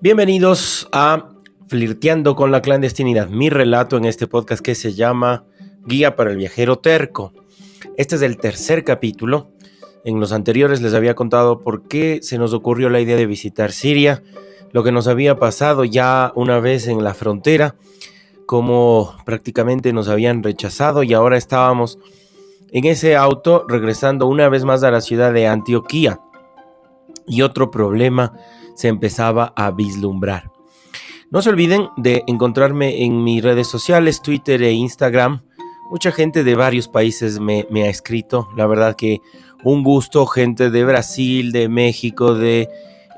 Bienvenidos a Flirteando con la clandestinidad, mi relato en este podcast que se llama Guía para el viajero terco. Este es el tercer capítulo. En los anteriores les había contado por qué se nos ocurrió la idea de visitar Siria, lo que nos había pasado ya una vez en la frontera, cómo prácticamente nos habían rechazado y ahora estábamos en ese auto regresando una vez más a la ciudad de Antioquía. Y otro problema se empezaba a vislumbrar. No se olviden de encontrarme en mis redes sociales, Twitter e Instagram. Mucha gente de varios países me, ha escrito. La verdad que un gusto, gente de Brasil, de México, de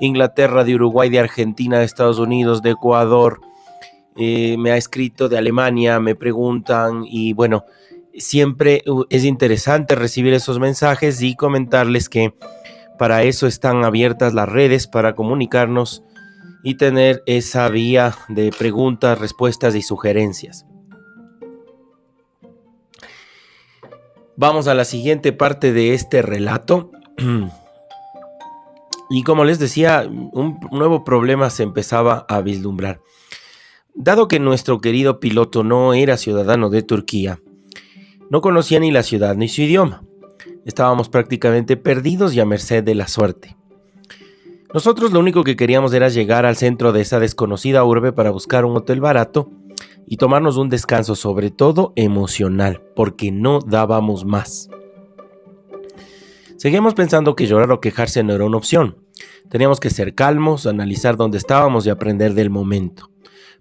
Inglaterra, de Uruguay, de Argentina, de Estados Unidos, de Ecuador. Eh, me ha escrito de Alemania, me preguntan y bueno, siempre uh, es interesante recibir esos mensajes y comentarles que para eso están abiertas las redes para comunicarnos y tener esa vía de preguntas, respuestas y sugerencias. Vamos a la siguiente parte de este relato. Y como les decía, un nuevo problema se empezaba a vislumbrar. Dado que nuestro querido piloto no era ciudadano de Turquía, no conocía ni la ciudad ni su idioma. Estábamos prácticamente perdidos y a merced de la suerte. Nosotros lo único que queríamos era llegar al centro de esa desconocida urbe para buscar un hotel barato y tomarnos un descanso, sobre todo emocional, porque no dábamos más. Seguíamos pensando que llorar o quejarse no era una opción. Teníamos que ser calmos, analizar dónde estábamos y aprender del momento.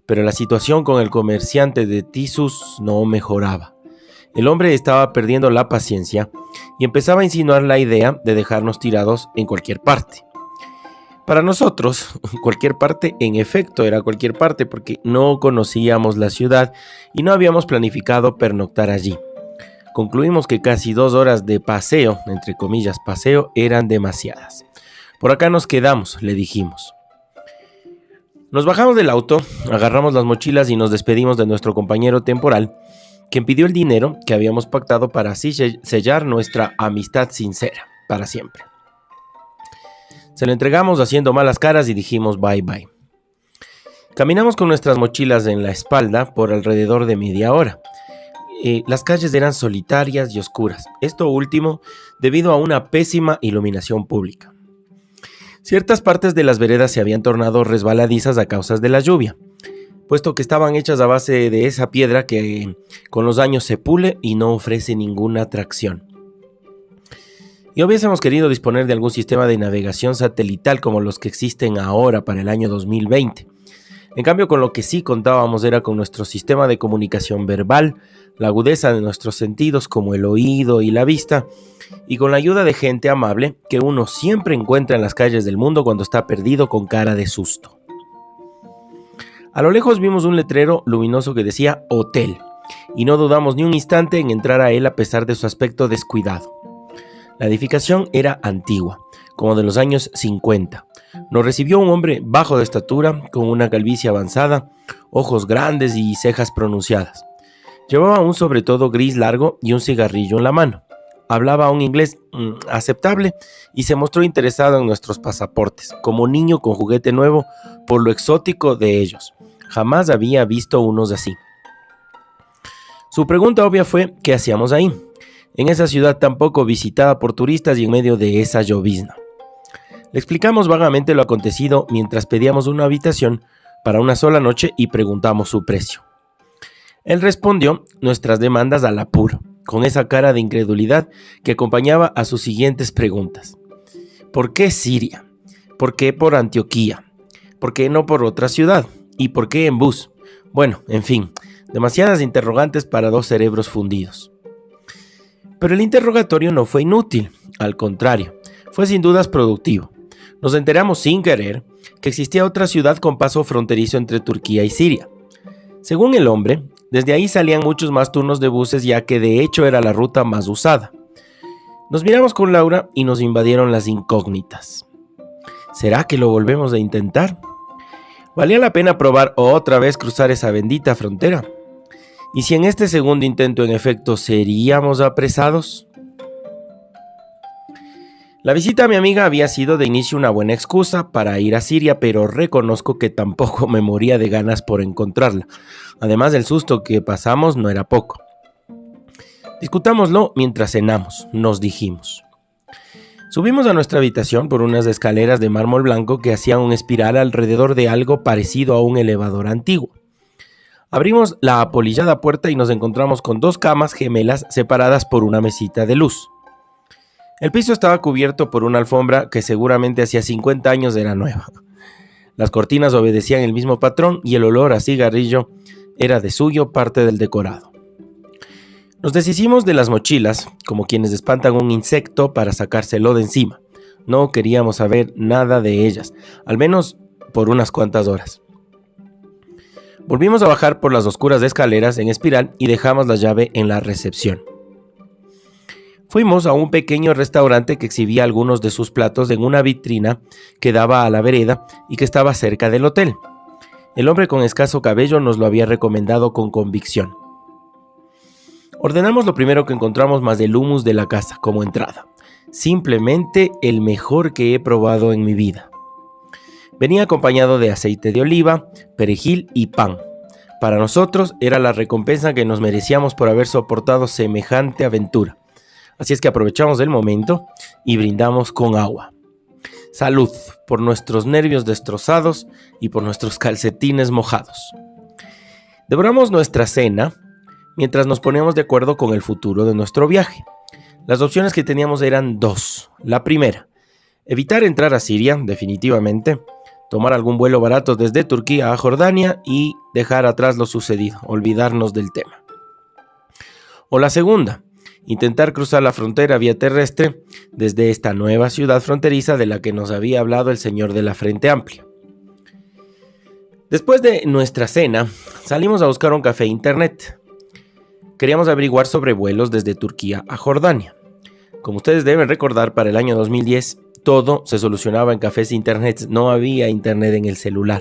Pero la situación con el comerciante de Tisus no mejoraba. El hombre estaba perdiendo la paciencia y empezaba a insinuar la idea de dejarnos tirados en cualquier parte. Para nosotros, cualquier parte en efecto era cualquier parte porque no conocíamos la ciudad y no habíamos planificado pernoctar allí. Concluimos que casi dos horas de paseo, entre comillas paseo, eran demasiadas. Por acá nos quedamos, le dijimos. Nos bajamos del auto, agarramos las mochilas y nos despedimos de nuestro compañero temporal, quien pidió el dinero que habíamos pactado para así sellar nuestra amistad sincera para siempre. Se lo entregamos haciendo malas caras y dijimos bye bye. Caminamos con nuestras mochilas en la espalda por alrededor de media hora. Eh, las calles eran solitarias y oscuras, esto último debido a una pésima iluminación pública. Ciertas partes de las veredas se habían tornado resbaladizas a causa de la lluvia, puesto que estaban hechas a base de esa piedra que con los años se pule y no ofrece ninguna tracción. Y hubiésemos querido disponer de algún sistema de navegación satelital como los que existen ahora para el año 2020. En cambio, con lo que sí contábamos era con nuestro sistema de comunicación verbal, la agudeza de nuestros sentidos como el oído y la vista, y con la ayuda de gente amable que uno siempre encuentra en las calles del mundo cuando está perdido con cara de susto. A lo lejos vimos un letrero luminoso que decía hotel, y no dudamos ni un instante en entrar a él a pesar de su aspecto descuidado. La edificación era antigua, como de los años 50. Nos recibió un hombre bajo de estatura, con una calvicie avanzada, ojos grandes y cejas pronunciadas. Llevaba un sobretodo gris largo y un cigarrillo en la mano. Hablaba un inglés mm, aceptable y se mostró interesado en nuestros pasaportes, como niño con juguete nuevo por lo exótico de ellos. Jamás había visto unos así. Su pregunta obvia fue ¿qué hacíamos ahí? En esa ciudad tan poco visitada por turistas y en medio de esa llovizna. Le explicamos vagamente lo acontecido mientras pedíamos una habitación para una sola noche y preguntamos su precio. Él respondió nuestras demandas al apuro, con esa cara de incredulidad que acompañaba a sus siguientes preguntas. ¿Por qué Siria? ¿Por qué por Antioquía? ¿Por qué no por otra ciudad? ¿Y por qué en bus? Bueno, en fin, demasiadas interrogantes para dos cerebros fundidos. Pero el interrogatorio no fue inútil, al contrario, fue sin dudas productivo. Nos enteramos sin querer que existía otra ciudad con paso fronterizo entre Turquía y Siria. Según el hombre, desde ahí salían muchos más turnos de buses ya que de hecho era la ruta más usada. Nos miramos con Laura y nos invadieron las incógnitas. ¿Será que lo volvemos a intentar? ¿Valía la pena probar otra vez cruzar esa bendita frontera? ¿Y si en este segundo intento en efecto seríamos apresados? La visita a mi amiga había sido de inicio una buena excusa para ir a Siria, pero reconozco que tampoco me moría de ganas por encontrarla. Además del susto que pasamos no era poco. Discutámoslo mientras cenamos, nos dijimos. Subimos a nuestra habitación por unas escaleras de mármol blanco que hacían un espiral alrededor de algo parecido a un elevador antiguo. Abrimos la apolillada puerta y nos encontramos con dos camas gemelas separadas por una mesita de luz. El piso estaba cubierto por una alfombra que seguramente hacía 50 años era nueva. Las cortinas obedecían el mismo patrón y el olor a cigarrillo era de suyo parte del decorado. Nos deshicimos de las mochilas, como quienes espantan un insecto para sacárselo de encima. No queríamos saber nada de ellas, al menos por unas cuantas horas. Volvimos a bajar por las oscuras escaleras en espiral y dejamos la llave en la recepción. Fuimos a un pequeño restaurante que exhibía algunos de sus platos en una vitrina que daba a la vereda y que estaba cerca del hotel. El hombre con escaso cabello nos lo había recomendado con convicción. Ordenamos lo primero que encontramos más del humus de la casa como entrada. Simplemente el mejor que he probado en mi vida. Venía acompañado de aceite de oliva, perejil y pan. Para nosotros era la recompensa que nos merecíamos por haber soportado semejante aventura. Así es que aprovechamos el momento y brindamos con agua. Salud por nuestros nervios destrozados y por nuestros calcetines mojados. Devoramos nuestra cena mientras nos poníamos de acuerdo con el futuro de nuestro viaje. Las opciones que teníamos eran dos. La primera, evitar entrar a Siria, definitivamente, tomar algún vuelo barato desde Turquía a Jordania y dejar atrás lo sucedido, olvidarnos del tema. O la segunda, intentar cruzar la frontera vía terrestre desde esta nueva ciudad fronteriza de la que nos había hablado el señor de la Frente Amplia. Después de nuestra cena, salimos a buscar un café internet. Queríamos averiguar sobre vuelos desde Turquía a Jordania. Como ustedes deben recordar, para el año 2010 todo se solucionaba en cafés internet, no había internet en el celular.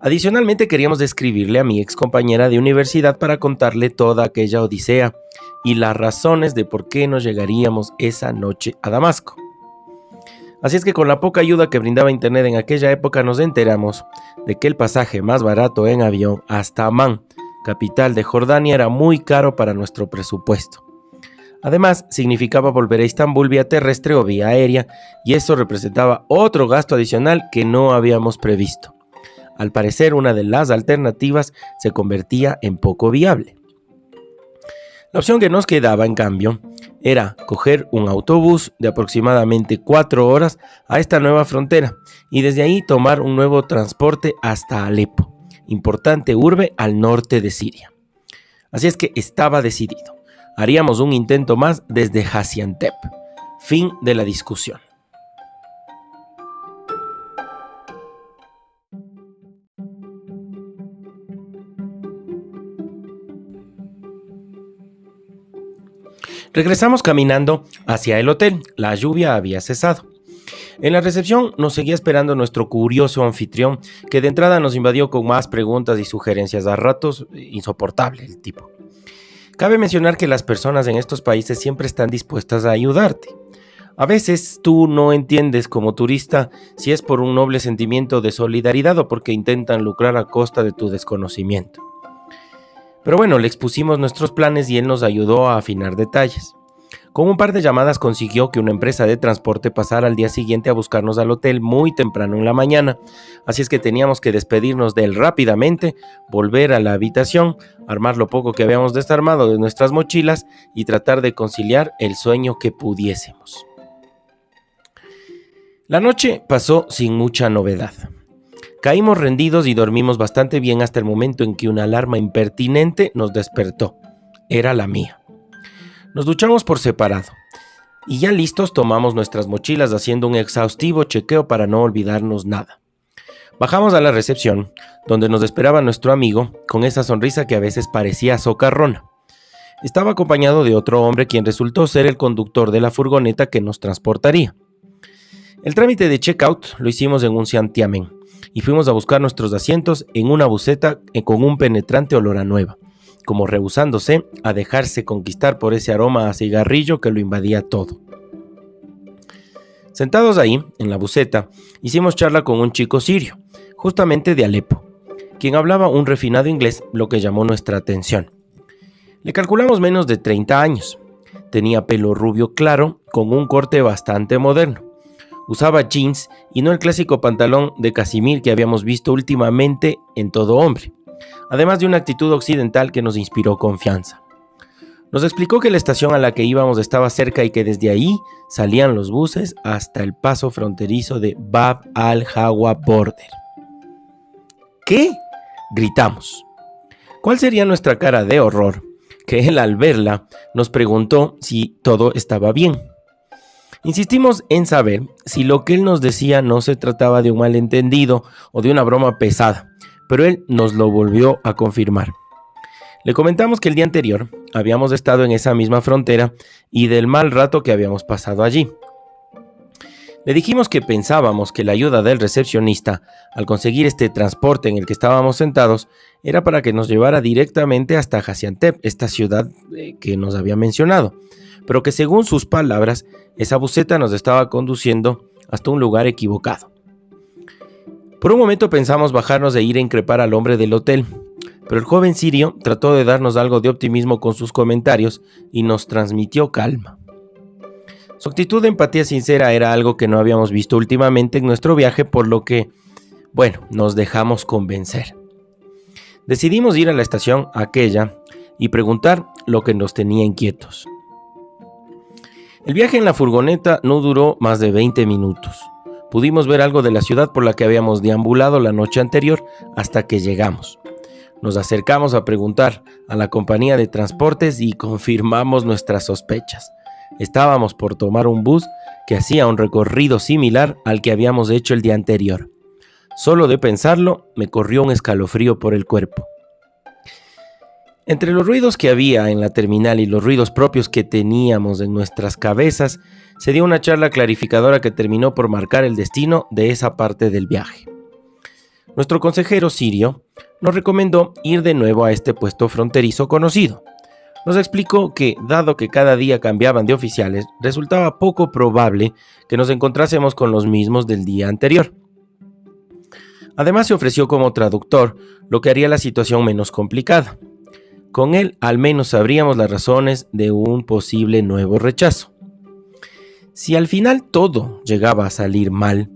Adicionalmente queríamos describirle a mi ex compañera de universidad para contarle toda aquella odisea y las razones de por qué nos llegaríamos esa noche a Damasco. Así es que con la poca ayuda que brindaba Internet en aquella época nos enteramos de que el pasaje más barato en avión hasta Amán, capital de Jordania, era muy caro para nuestro presupuesto. Además, significaba volver a Estambul vía terrestre o vía aérea, y eso representaba otro gasto adicional que no habíamos previsto. Al parecer, una de las alternativas se convertía en poco viable. La opción que nos quedaba, en cambio, era coger un autobús de aproximadamente cuatro horas a esta nueva frontera y desde ahí tomar un nuevo transporte hasta Alepo, importante urbe al norte de Siria. Así es que estaba decidido. Haríamos un intento más desde Hasiantep. Fin de la discusión. Regresamos caminando hacia el hotel. La lluvia había cesado. En la recepción nos seguía esperando nuestro curioso anfitrión, que de entrada nos invadió con más preguntas y sugerencias a ratos, insoportable el tipo. Cabe mencionar que las personas en estos países siempre están dispuestas a ayudarte. A veces tú no entiendes como turista si es por un noble sentimiento de solidaridad o porque intentan lucrar a costa de tu desconocimiento. Pero bueno, le expusimos nuestros planes y él nos ayudó a afinar detalles. Con un par de llamadas consiguió que una empresa de transporte pasara al día siguiente a buscarnos al hotel muy temprano en la mañana, así es que teníamos que despedirnos de él rápidamente, volver a la habitación, armar lo poco que habíamos desarmado de nuestras mochilas y tratar de conciliar el sueño que pudiésemos. La noche pasó sin mucha novedad. Caímos rendidos y dormimos bastante bien hasta el momento en que una alarma impertinente nos despertó. Era la mía. Nos duchamos por separado. Y ya listos tomamos nuestras mochilas haciendo un exhaustivo chequeo para no olvidarnos nada. Bajamos a la recepción, donde nos esperaba nuestro amigo, con esa sonrisa que a veces parecía socarrona. Estaba acompañado de otro hombre quien resultó ser el conductor de la furgoneta que nos transportaría. El trámite de checkout lo hicimos en un santiamén y fuimos a buscar nuestros asientos en una buceta eh, con un penetrante olor a nueva, como rehusándose a dejarse conquistar por ese aroma a cigarrillo que lo invadía todo. Sentados ahí, en la buceta, hicimos charla con un chico sirio, justamente de Alepo, quien hablaba un refinado inglés, lo que llamó nuestra atención. Le calculamos menos de 30 años. Tenía pelo rubio claro, con un corte bastante moderno. Usaba jeans y no el clásico pantalón de casimir que habíamos visto últimamente en todo hombre, además de una actitud occidental que nos inspiró confianza. Nos explicó que la estación a la que íbamos estaba cerca y que desde ahí salían los buses hasta el paso fronterizo de Bab al-Hawa Border. ¿Qué? gritamos. ¿Cuál sería nuestra cara de horror? Que él al verla nos preguntó si todo estaba bien. Insistimos en saber si lo que él nos decía no se trataba de un malentendido o de una broma pesada, pero él nos lo volvió a confirmar. Le comentamos que el día anterior habíamos estado en esa misma frontera y del mal rato que habíamos pasado allí. Le dijimos que pensábamos que la ayuda del recepcionista al conseguir este transporte en el que estábamos sentados era para que nos llevara directamente hasta Hasiantep, esta ciudad eh, que nos había mencionado, pero que según sus palabras, esa buceta nos estaba conduciendo hasta un lugar equivocado. Por un momento pensamos bajarnos e ir a increpar al hombre del hotel, pero el joven sirio trató de darnos algo de optimismo con sus comentarios y nos transmitió calma. Su actitud de empatía sincera era algo que no habíamos visto últimamente en nuestro viaje, por lo que, bueno, nos dejamos convencer. Decidimos ir a la estación aquella y preguntar lo que nos tenía inquietos. El viaje en la furgoneta no duró más de 20 minutos. Pudimos ver algo de la ciudad por la que habíamos deambulado la noche anterior hasta que llegamos. Nos acercamos a preguntar a la compañía de transportes y confirmamos nuestras sospechas. Estábamos por tomar un bus que hacía un recorrido similar al que habíamos hecho el día anterior. Solo de pensarlo me corrió un escalofrío por el cuerpo. Entre los ruidos que había en la terminal y los ruidos propios que teníamos en nuestras cabezas, se dio una charla clarificadora que terminó por marcar el destino de esa parte del viaje. Nuestro consejero sirio nos recomendó ir de nuevo a este puesto fronterizo conocido, nos explicó que, dado que cada día cambiaban de oficiales, resultaba poco probable que nos encontrásemos con los mismos del día anterior. Además se ofreció como traductor, lo que haría la situación menos complicada. Con él al menos sabríamos las razones de un posible nuevo rechazo. Si al final todo llegaba a salir mal,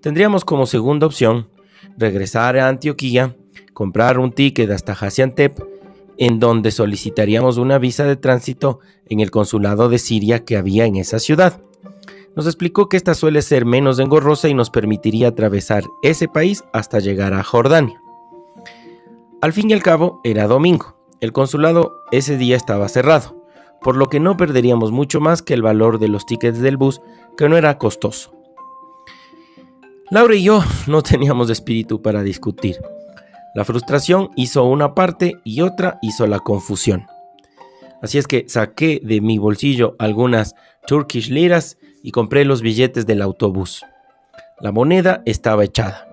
tendríamos como segunda opción regresar a Antioquía, comprar un ticket hasta Hasiantep en donde solicitaríamos una visa de tránsito en el consulado de Siria que había en esa ciudad. Nos explicó que esta suele ser menos engorrosa y nos permitiría atravesar ese país hasta llegar a Jordania. Al fin y al cabo, era domingo. El consulado ese día estaba cerrado, por lo que no perderíamos mucho más que el valor de los tickets del bus, que no era costoso. Laura y yo no teníamos espíritu para discutir. La frustración hizo una parte y otra hizo la confusión. Así es que saqué de mi bolsillo algunas Turkish liras y compré los billetes del autobús. La moneda estaba echada.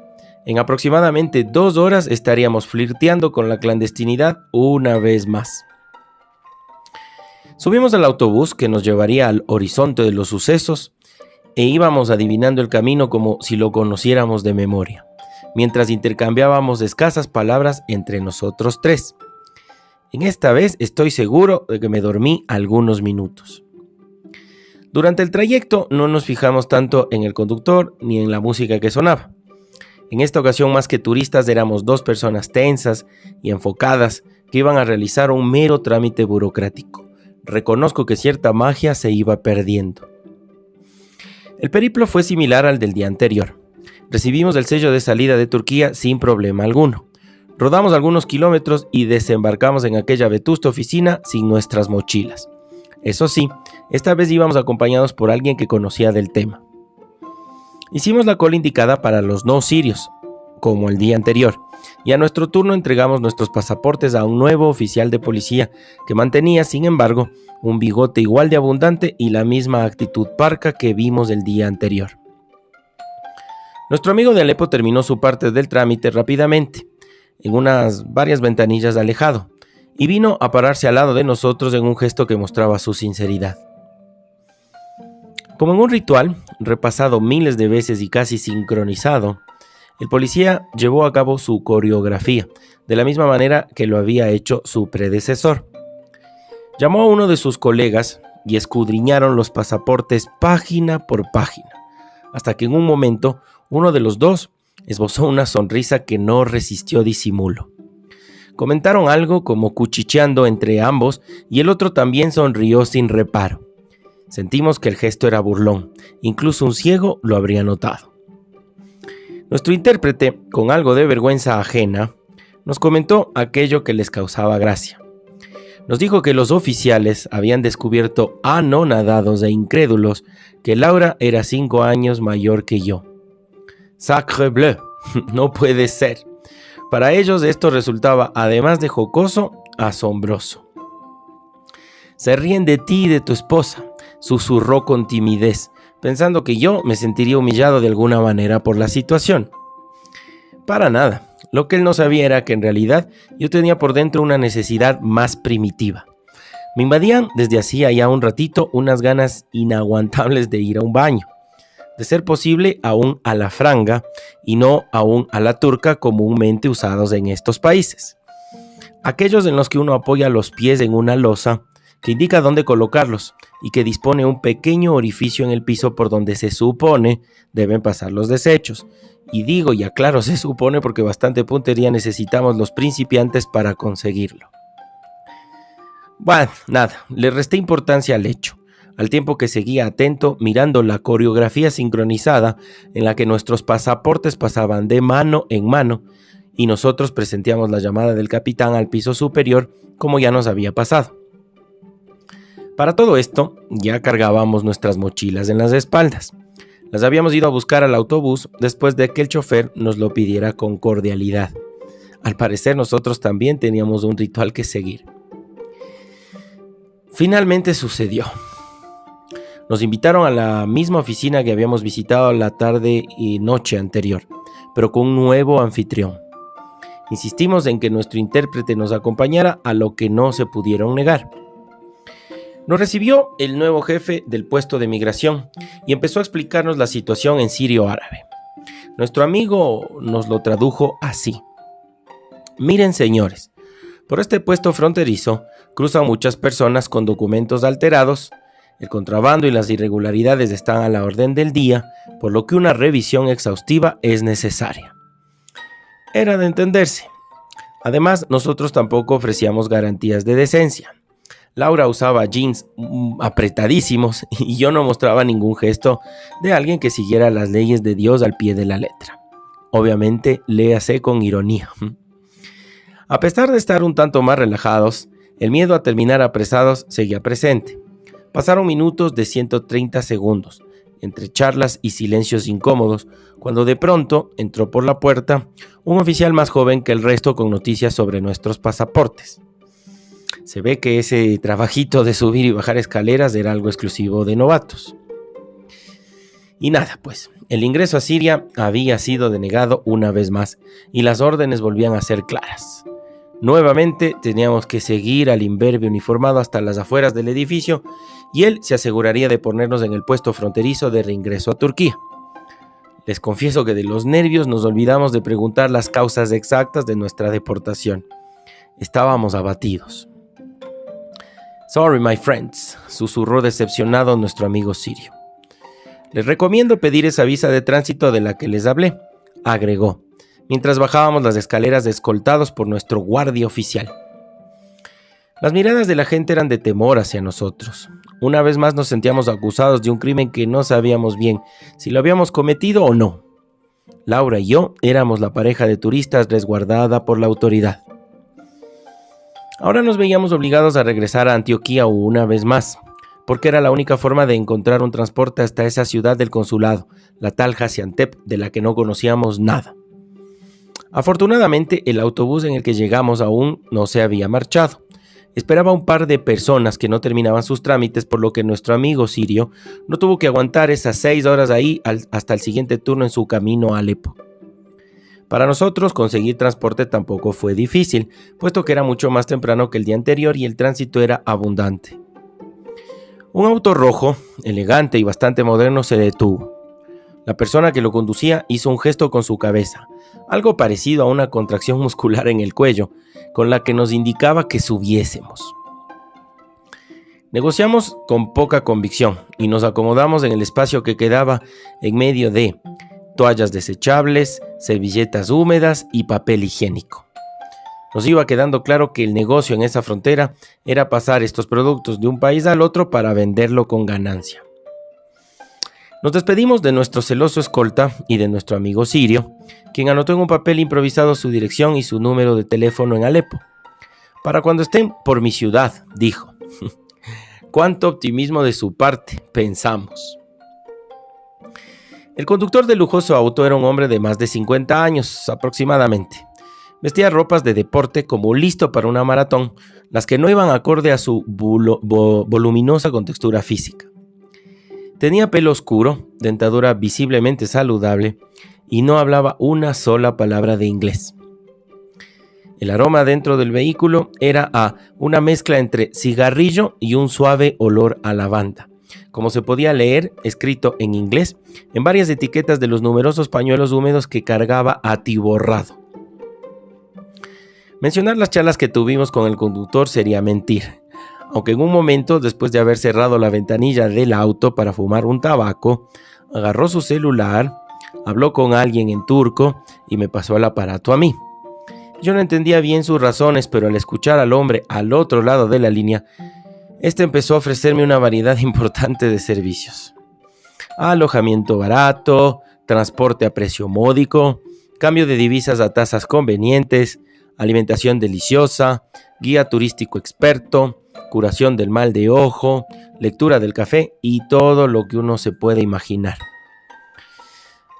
En aproximadamente dos horas estaríamos flirteando con la clandestinidad una vez más. Subimos al autobús que nos llevaría al horizonte de los sucesos e íbamos adivinando el camino como si lo conociéramos de memoria mientras intercambiábamos escasas palabras entre nosotros tres. En esta vez estoy seguro de que me dormí algunos minutos. Durante el trayecto no nos fijamos tanto en el conductor ni en la música que sonaba. En esta ocasión más que turistas éramos dos personas tensas y enfocadas que iban a realizar un mero trámite burocrático. Reconozco que cierta magia se iba perdiendo. El periplo fue similar al del día anterior. Recibimos el sello de salida de Turquía sin problema alguno. Rodamos algunos kilómetros y desembarcamos en aquella vetusta oficina sin nuestras mochilas. Eso sí, esta vez íbamos acompañados por alguien que conocía del tema. Hicimos la cola indicada para los no sirios, como el día anterior, y a nuestro turno entregamos nuestros pasaportes a un nuevo oficial de policía que mantenía, sin embargo, un bigote igual de abundante y la misma actitud parca que vimos el día anterior. Nuestro amigo de Alepo terminó su parte del trámite rápidamente, en unas varias ventanillas alejado, y vino a pararse al lado de nosotros en un gesto que mostraba su sinceridad. Como en un ritual, repasado miles de veces y casi sincronizado, el policía llevó a cabo su coreografía, de la misma manera que lo había hecho su predecesor. Llamó a uno de sus colegas y escudriñaron los pasaportes página por página, hasta que en un momento uno de los dos esbozó una sonrisa que no resistió disimulo. Comentaron algo como cuchicheando entre ambos y el otro también sonrió sin reparo. Sentimos que el gesto era burlón, incluso un ciego lo habría notado. Nuestro intérprete, con algo de vergüenza ajena, nos comentó aquello que les causaba gracia. Nos dijo que los oficiales habían descubierto anonadados e incrédulos que Laura era cinco años mayor que yo. Sacre bleu, no puede ser. Para ellos esto resultaba, además de jocoso, asombroso. Se ríen de ti y de tu esposa, susurró con timidez, pensando que yo me sentiría humillado de alguna manera por la situación. Para nada. Lo que él no sabía era que en realidad yo tenía por dentro una necesidad más primitiva. Me invadían desde hacía ya un ratito unas ganas inaguantables de ir a un baño, de ser posible aún a la franga y no aún a la turca comúnmente usados en estos países. Aquellos en los que uno apoya los pies en una losa que indica dónde colocarlos y que dispone un pequeño orificio en el piso por donde se supone deben pasar los desechos. Y digo y aclaro se supone porque bastante puntería necesitamos los principiantes para conseguirlo. Bueno, nada, le resté importancia al hecho, al tiempo que seguía atento mirando la coreografía sincronizada en la que nuestros pasaportes pasaban de mano en mano y nosotros presentíamos la llamada del capitán al piso superior como ya nos había pasado. Para todo esto, ya cargábamos nuestras mochilas en las espaldas. Las habíamos ido a buscar al autobús después de que el chofer nos lo pidiera con cordialidad. Al parecer nosotros también teníamos un ritual que seguir. Finalmente sucedió. Nos invitaron a la misma oficina que habíamos visitado la tarde y noche anterior, pero con un nuevo anfitrión. Insistimos en que nuestro intérprete nos acompañara a lo que no se pudieron negar. Nos recibió el nuevo jefe del puesto de migración y empezó a explicarnos la situación en sirio árabe. Nuestro amigo nos lo tradujo así. Miren señores, por este puesto fronterizo cruzan muchas personas con documentos alterados, el contrabando y las irregularidades están a la orden del día, por lo que una revisión exhaustiva es necesaria. Era de entenderse. Además, nosotros tampoco ofrecíamos garantías de decencia. Laura usaba jeans mm, apretadísimos y yo no mostraba ningún gesto de alguien que siguiera las leyes de Dios al pie de la letra. Obviamente, léase con ironía. A pesar de estar un tanto más relajados, el miedo a terminar apresados seguía presente. Pasaron minutos de 130 segundos, entre charlas y silencios incómodos, cuando de pronto entró por la puerta un oficial más joven que el resto con noticias sobre nuestros pasaportes. Se ve que ese trabajito de subir y bajar escaleras era algo exclusivo de novatos. Y nada, pues, el ingreso a Siria había sido denegado una vez más y las órdenes volvían a ser claras. Nuevamente teníamos que seguir al imberbe uniformado hasta las afueras del edificio y él se aseguraría de ponernos en el puesto fronterizo de reingreso a Turquía. Les confieso que de los nervios nos olvidamos de preguntar las causas exactas de nuestra deportación. Estábamos abatidos. Sorry, my friends, susurró decepcionado nuestro amigo sirio. Les recomiendo pedir esa visa de tránsito de la que les hablé, agregó, mientras bajábamos las escaleras escoltados por nuestro guardia oficial. Las miradas de la gente eran de temor hacia nosotros. Una vez más nos sentíamos acusados de un crimen que no sabíamos bien si lo habíamos cometido o no. Laura y yo éramos la pareja de turistas resguardada por la autoridad. Ahora nos veíamos obligados a regresar a Antioquía una vez más, porque era la única forma de encontrar un transporte hasta esa ciudad del consulado, la tal Hasiantep, de la que no conocíamos nada. Afortunadamente, el autobús en el que llegamos aún no se había marchado. Esperaba un par de personas que no terminaban sus trámites, por lo que nuestro amigo Sirio no tuvo que aguantar esas seis horas ahí hasta el siguiente turno en su camino a Alepo. Para nosotros conseguir transporte tampoco fue difícil, puesto que era mucho más temprano que el día anterior y el tránsito era abundante. Un auto rojo, elegante y bastante moderno se detuvo. La persona que lo conducía hizo un gesto con su cabeza, algo parecido a una contracción muscular en el cuello, con la que nos indicaba que subiésemos. Negociamos con poca convicción y nos acomodamos en el espacio que quedaba en medio de toallas desechables, servilletas húmedas y papel higiénico. Nos iba quedando claro que el negocio en esa frontera era pasar estos productos de un país al otro para venderlo con ganancia. Nos despedimos de nuestro celoso escolta y de nuestro amigo Sirio, quien anotó en un papel improvisado su dirección y su número de teléfono en Alepo. Para cuando estén por mi ciudad, dijo. Cuánto optimismo de su parte, pensamos. El conductor del lujoso auto era un hombre de más de 50 años aproximadamente. Vestía ropas de deporte como listo para una maratón, las que no iban acorde a su voluminosa contextura física. Tenía pelo oscuro, dentadura visiblemente saludable y no hablaba una sola palabra de inglés. El aroma dentro del vehículo era a una mezcla entre cigarrillo y un suave olor a lavanda, como se podía leer escrito en inglés en varias etiquetas de los numerosos pañuelos húmedos que cargaba atiborrado. Mencionar las charlas que tuvimos con el conductor sería mentir aunque en un momento, después de haber cerrado la ventanilla del auto para fumar un tabaco, agarró su celular, habló con alguien en turco y me pasó el aparato a mí. Yo no entendía bien sus razones, pero al escuchar al hombre al otro lado de la línea, este empezó a ofrecerme una variedad importante de servicios. Alojamiento barato, transporte a precio módico, cambio de divisas a tasas convenientes, alimentación deliciosa, guía turístico experto, curación del mal de ojo, lectura del café y todo lo que uno se puede imaginar.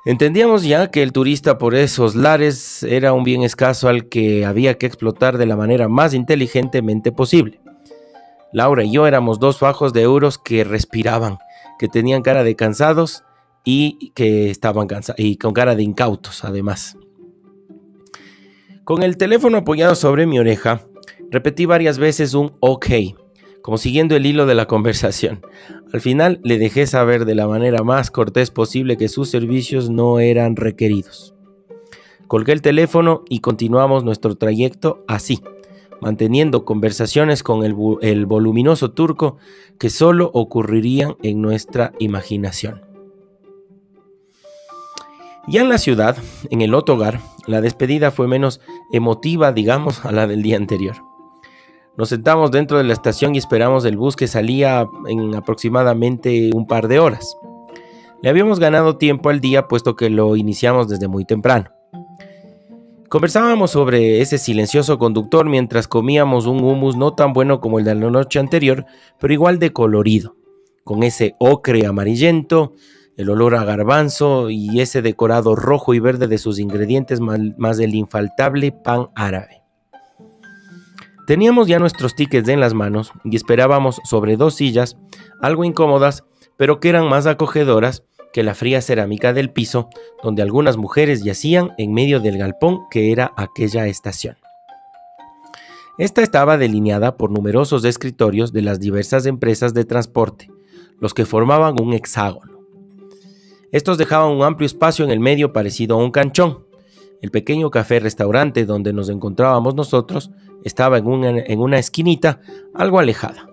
Entendíamos ya que el turista por esos lares era un bien escaso al que había que explotar de la manera más inteligentemente posible. Laura y yo éramos dos fajos de euros que respiraban, que tenían cara de cansados y que estaban cansados y con cara de incautos además. Con el teléfono apoyado sobre mi oreja, Repetí varias veces un ok, como siguiendo el hilo de la conversación. Al final le dejé saber de la manera más cortés posible que sus servicios no eran requeridos. Colgué el teléfono y continuamos nuestro trayecto así, manteniendo conversaciones con el, voluminoso turco que solo ocurrirían en nuestra imaginación. Ya en la ciudad, en el hogar, la despedida fue menos emotiva, digamos, a la del día anterior. Nos sentamos dentro de la estación y esperamos el bus que salía en aproximadamente un par de horas. Le habíamos ganado tiempo al día puesto que lo iniciamos desde muy temprano. Conversábamos sobre ese silencioso conductor mientras comíamos un hummus no tan bueno como el de la noche anterior, pero igual de colorido, con ese ocre amarillento, el olor a garbanzo y ese decorado rojo y verde de sus ingredientes más del infaltable pan árabe. Teníamos ya nuestros tickets en las manos y esperábamos sobre dos sillas, algo incómodas, pero que eran más acogedoras que la fría cerámica del piso, donde algunas mujeres yacían en medio del galpón que era aquella estación. Esta estaba delineada por numerosos escritorios de las diversas empresas de transporte, los que formaban un hexágono. Estos dejaban un amplio espacio en el medio parecido a un canchón. El pequeño café restaurante donde nos encontrábamos nosotros estaba en una, en una esquinita algo alejada.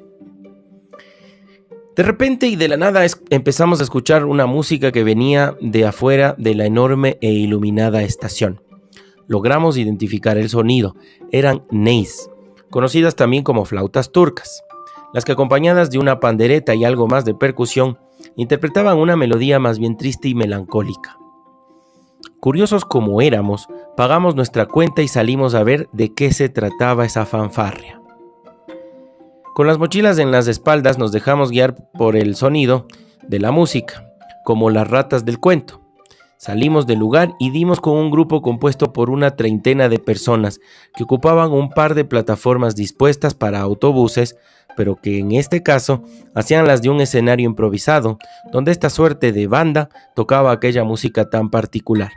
De repente y de la nada empezamos a escuchar una música que venía de afuera de la enorme e iluminada estación. Logramos identificar el sonido. Eran neis, conocidas también como flautas turcas, las que acompañadas de una pandereta y algo más de percusión, interpretaban una melodía más bien triste y melancólica. Curiosos como éramos, pagamos nuestra cuenta y salimos a ver de qué se trataba esa fanfarria. Con las mochilas en las espaldas nos dejamos guiar por el sonido de la música, como las ratas del cuento. Salimos del lugar y dimos con un grupo compuesto por una treintena de personas que ocupaban un par de plataformas dispuestas para autobuses, pero que en este caso hacían las de un escenario improvisado, donde esta suerte de banda tocaba aquella música tan particular.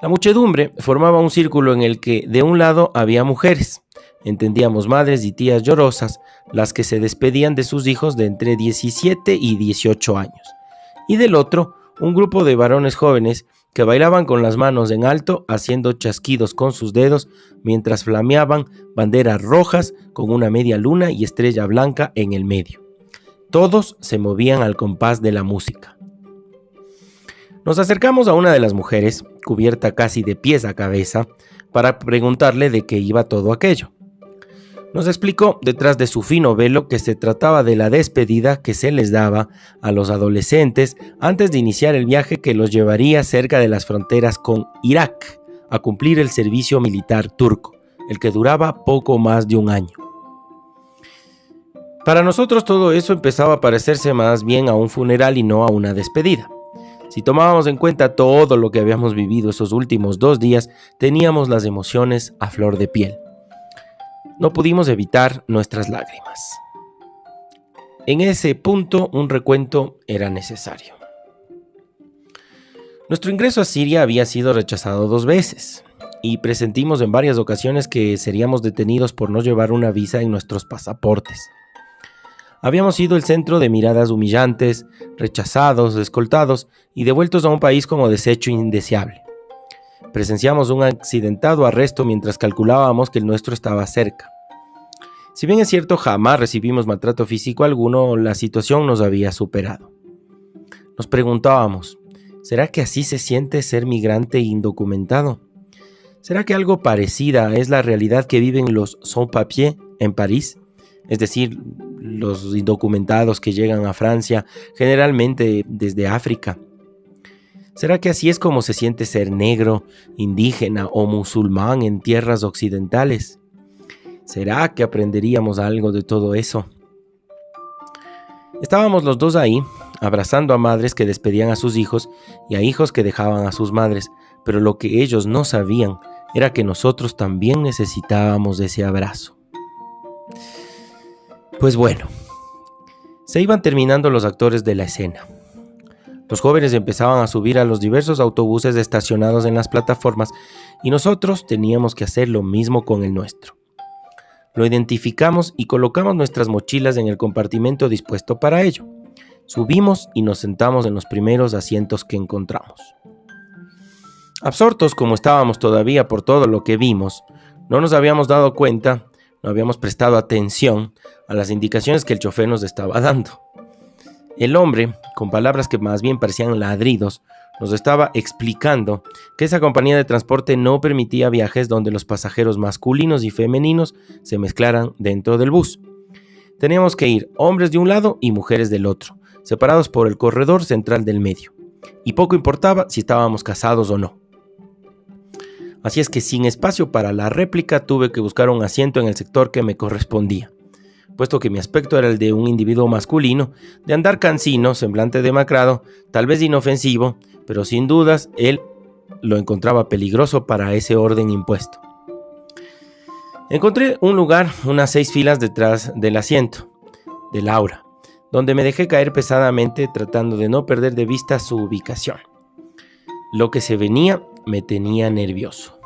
La muchedumbre formaba un círculo en el que de un lado había mujeres, entendíamos madres y tías llorosas, las que se despedían de sus hijos de entre 17 y 18 años, y del otro un grupo de varones jóvenes que bailaban con las manos en alto haciendo chasquidos con sus dedos mientras flameaban banderas rojas con una media luna y estrella blanca en el medio. Todos se movían al compás de la música. Nos acercamos a una de las mujeres, cubierta casi de pies a cabeza, para preguntarle de qué iba todo aquello. Nos explicó detrás de su fino velo que se trataba de la despedida que se les daba a los adolescentes antes de iniciar el viaje que los llevaría cerca de las fronteras con Irak a cumplir el servicio militar turco, el que duraba poco más de un año. Para nosotros todo eso empezaba a parecerse más bien a un funeral y no a una despedida. Si tomábamos en cuenta todo lo que habíamos vivido esos últimos dos días, teníamos las emociones a flor de piel no pudimos evitar nuestras lágrimas. En ese punto un recuento era necesario. Nuestro ingreso a Siria había sido rechazado dos veces y presentimos en varias ocasiones que seríamos detenidos por no llevar una visa en nuestros pasaportes. Habíamos sido el centro de miradas humillantes, rechazados, escoltados y devueltos a un país como desecho indeseable. Presenciamos un accidentado arresto mientras calculábamos que el nuestro estaba cerca. Si bien es cierto jamás recibimos maltrato físico alguno, la situación nos había superado. Nos preguntábamos, ¿será que así se siente ser migrante indocumentado? ¿Será que algo parecida es la realidad que viven los sans-papiers en París? Es decir, los indocumentados que llegan a Francia, generalmente desde África. ¿Será que así es como se siente ser negro, indígena o musulmán en tierras occidentales? ¿Será que aprenderíamos algo de todo eso? Estábamos los dos ahí, abrazando a madres que despedían a sus hijos y a hijos que dejaban a sus madres, pero lo que ellos no sabían era que nosotros también necesitábamos ese abrazo. Pues bueno, se iban terminando los actores de la escena. Los jóvenes empezaban a subir a los diversos autobuses estacionados en las plataformas y nosotros teníamos que hacer lo mismo con el nuestro. Lo identificamos y colocamos nuestras mochilas en el compartimento dispuesto para ello. Subimos y nos sentamos en los primeros asientos que encontramos. Absortos como estábamos todavía por todo lo que vimos, no nos habíamos dado cuenta, no habíamos prestado atención a las indicaciones que el chofer nos estaba dando. El hombre, con palabras que más bien parecían ladridos, nos estaba explicando que esa compañía de transporte no permitía viajes donde los pasajeros masculinos y femeninos se mezclaran dentro del bus. Teníamos que ir hombres de un lado y mujeres del otro, separados por el corredor central del medio. Y poco importaba si estábamos casados o no. Así es que sin espacio para la réplica tuve que buscar un asiento en el sector que me correspondía puesto que mi aspecto era el de un individuo masculino, de andar cansino, semblante demacrado, tal vez inofensivo, pero sin dudas él lo encontraba peligroso para ese orden impuesto. Encontré un lugar unas seis filas detrás del asiento, de Laura, donde me dejé caer pesadamente tratando de no perder de vista su ubicación. Lo que se venía me tenía nervioso.